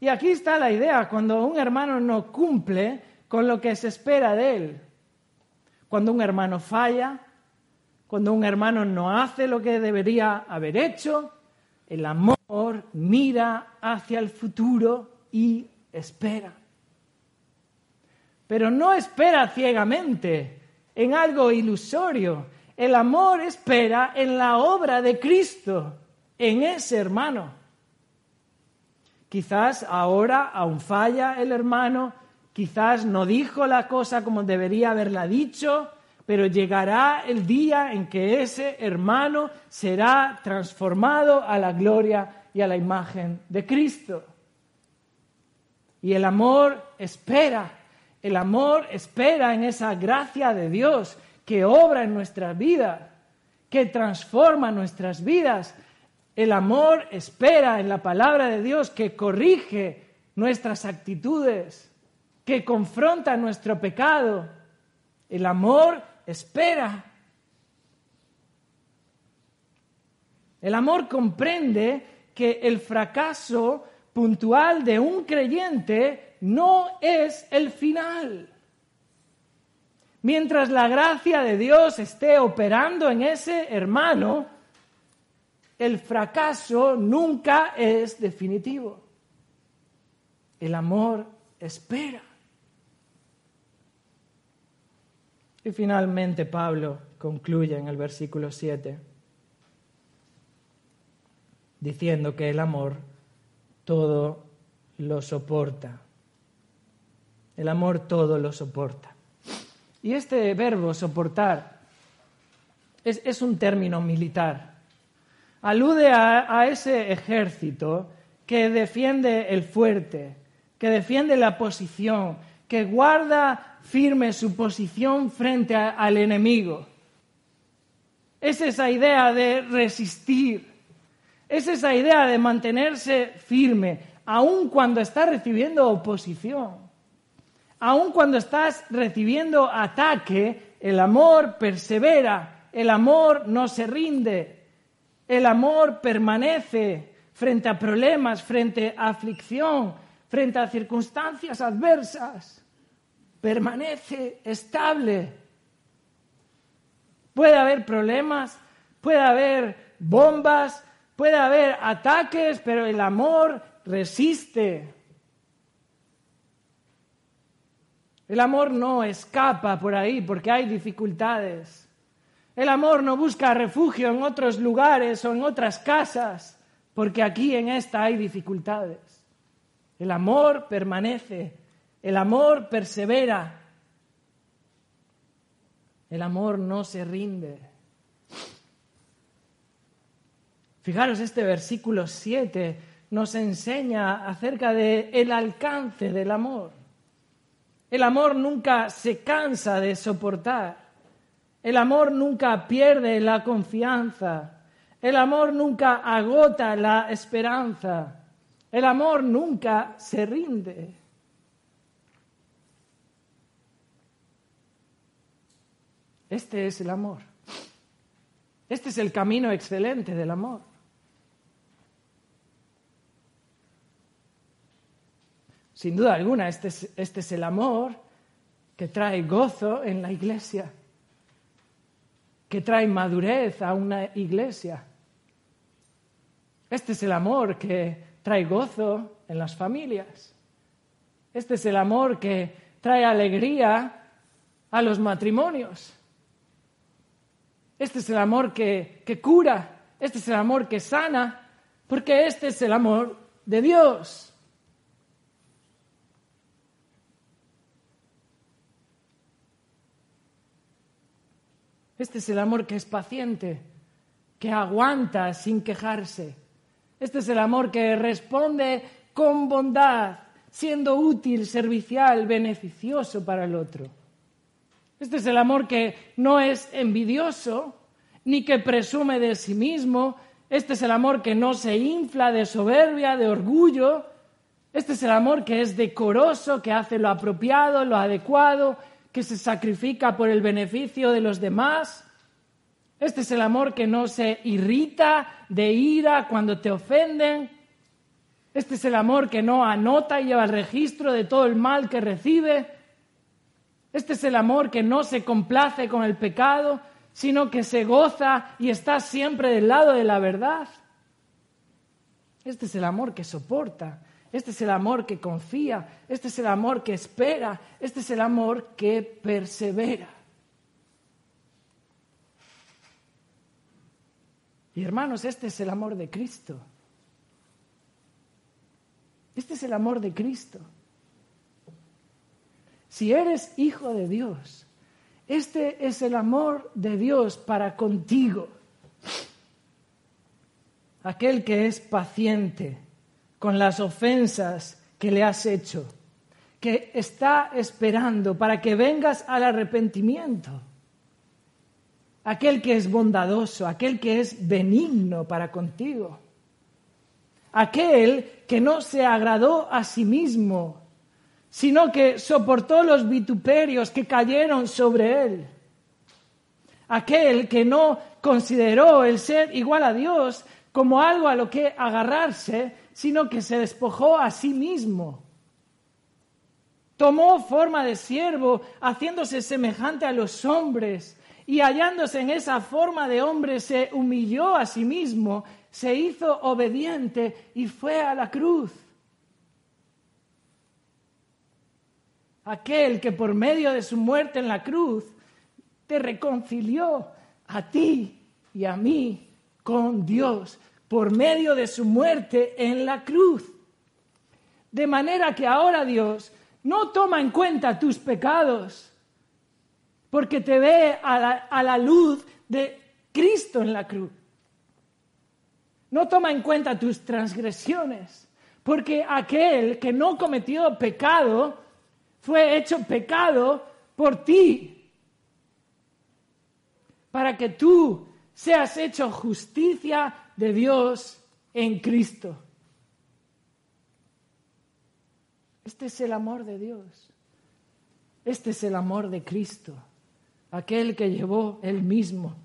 Y aquí está la idea, cuando un hermano no cumple con lo que se espera de él, cuando un hermano falla, cuando un hermano no hace lo que debería haber hecho, el amor mira hacia el futuro y espera. Pero no espera ciegamente en algo ilusorio. El amor espera en la obra de Cristo, en ese hermano. Quizás ahora aún falla el hermano, quizás no dijo la cosa como debería haberla dicho, pero llegará el día en que ese hermano será transformado a la gloria y a la imagen de Cristo. Y el amor espera, el amor espera en esa gracia de Dios que obra en nuestras vidas, que transforma nuestras vidas. El amor espera en la palabra de Dios que corrige nuestras actitudes, que confronta nuestro pecado. El amor espera. El amor comprende que el fracaso puntual de un creyente no es el final. Mientras la gracia de Dios esté operando en ese hermano, el fracaso nunca es definitivo. El amor espera. Y finalmente Pablo concluye en el versículo 7 diciendo que el amor todo lo soporta. El amor todo lo soporta. Y este verbo soportar es, un término militar. Alude a, ese ejército que defiende el fuerte, que defiende la posición, que guarda firme su posición frente al enemigo. Es esa idea de resistir, es esa idea de mantenerse firme, aun cuando estás recibiendo oposición, aun cuando estás recibiendo ataque, el amor persevera, el amor no se rinde, el amor permanece frente a problemas, frente a aflicción, frente a circunstancias adversas, permanece estable. Puede haber problemas, puede haber bombas, Puede haber ataques, pero el amor resiste. El amor no escapa por ahí porque hay dificultades. El amor no busca refugio en otros lugares o en otras casas porque aquí en esta hay dificultades. El amor permanece, el amor persevera, el amor no se rinde. Fijaros, este versículo 7 nos enseña acerca del el alcance del amor. El amor nunca se cansa de soportar. El amor nunca pierde la confianza. El amor nunca agota la esperanza. El amor nunca se rinde. Este es el amor. Este es el camino excelente del amor. Sin duda alguna, este es, este es el amor que trae gozo en la iglesia, que trae madurez a una iglesia. Este es el amor que trae gozo en las familias. Este es el amor que trae alegría a los matrimonios. Este es el amor que, que, cura. Este es el amor que sana. Porque este es el amor de Dios. Este es el amor que es paciente, que aguanta sin quejarse. Este es el amor que responde con bondad, siendo útil, servicial, beneficioso para el otro. Este es el amor que no es envidioso, ni que presume de sí mismo. Este es el amor que no se infla de soberbia, de orgullo. Este es el amor que es decoroso, que hace lo apropiado, lo adecuado, que se sacrifica por el beneficio de los demás. Este es el amor que no se irrita de ira cuando te ofenden. Este es el amor que no anota y lleva el registro de todo el mal que recibe. Este es el amor que no se complace con el pecado, sino que se goza y está siempre del lado de la verdad. Este es el amor que soporta, este es el amor que confía, este es el amor que espera, este es el amor que persevera. Y hermanos, este es el amor de Cristo. Este es el amor de Cristo. Si eres hijo de Dios, Este es el amor de Dios para contigo. Aquel que es paciente con las ofensas que le has hecho, que está esperando para que vengas al arrepentimiento. Aquel que es bondadoso, aquel que es benigno para contigo. Aquel que no se agradó a sí mismo, sino que soportó los vituperios que cayeron sobre él. Aquel que no consideró el ser igual a Dios como algo a lo que agarrarse, sino que se despojó a sí mismo. Tomó forma de siervo, haciéndose semejante a los hombres, y hallándose en esa forma de hombre, se humilló a sí mismo, se hizo obediente y fue a la cruz. Aquel que por medio de su muerte en la cruz te reconcilió a ti y a mí con Dios por medio de su muerte en la cruz. De manera que ahora Dios no toma en cuenta tus pecados, porque te ve a la, a la luz de Cristo en la cruz. No toma en cuenta tus transgresiones, porque aquel que no cometió pecado fue hecho pecado por ti, para que tú seas hecho justicia de Dios en Cristo. Este es el amor de Dios. Este es el amor de Cristo, aquel que llevó él mismo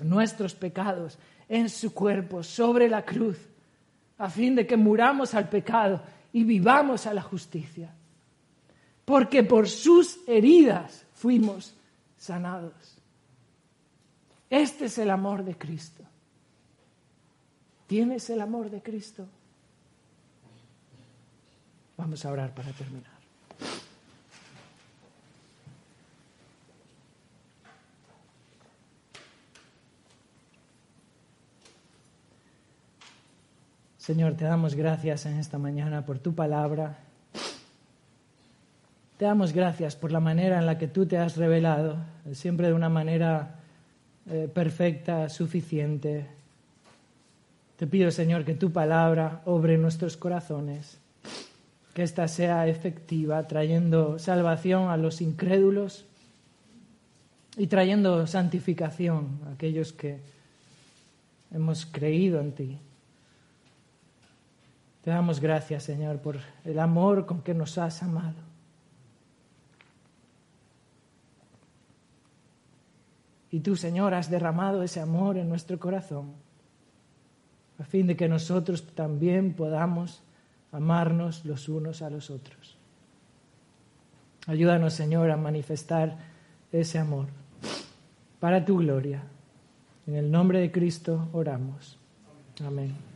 nuestros pecados en su cuerpo sobre la cruz, a fin de que muramos al pecado y vivamos a la justicia porque por sus heridas fuimos sanados. Este es el amor de Cristo. ¿Tienes el amor de Cristo? Vamos a orar para terminar. Señor, te damos gracias en esta mañana por tu palabra. Te damos gracias por la manera en la que tú te has revelado, siempre de una manera eh, perfecta, suficiente. Te pido, Señor, que tu palabra obre nuestros corazones, que ésta sea efectiva, trayendo salvación a los incrédulos y trayendo santificación a aquellos que hemos creído en ti. Te damos gracias, Señor, por el amor con que nos has amado. Y tú, Señor, has derramado ese amor en nuestro corazón, a fin de que nosotros también podamos amarnos los unos a los otros. Ayúdanos, Señor, a manifestar ese amor para tu gloria. En el nombre de Cristo oramos. Amén.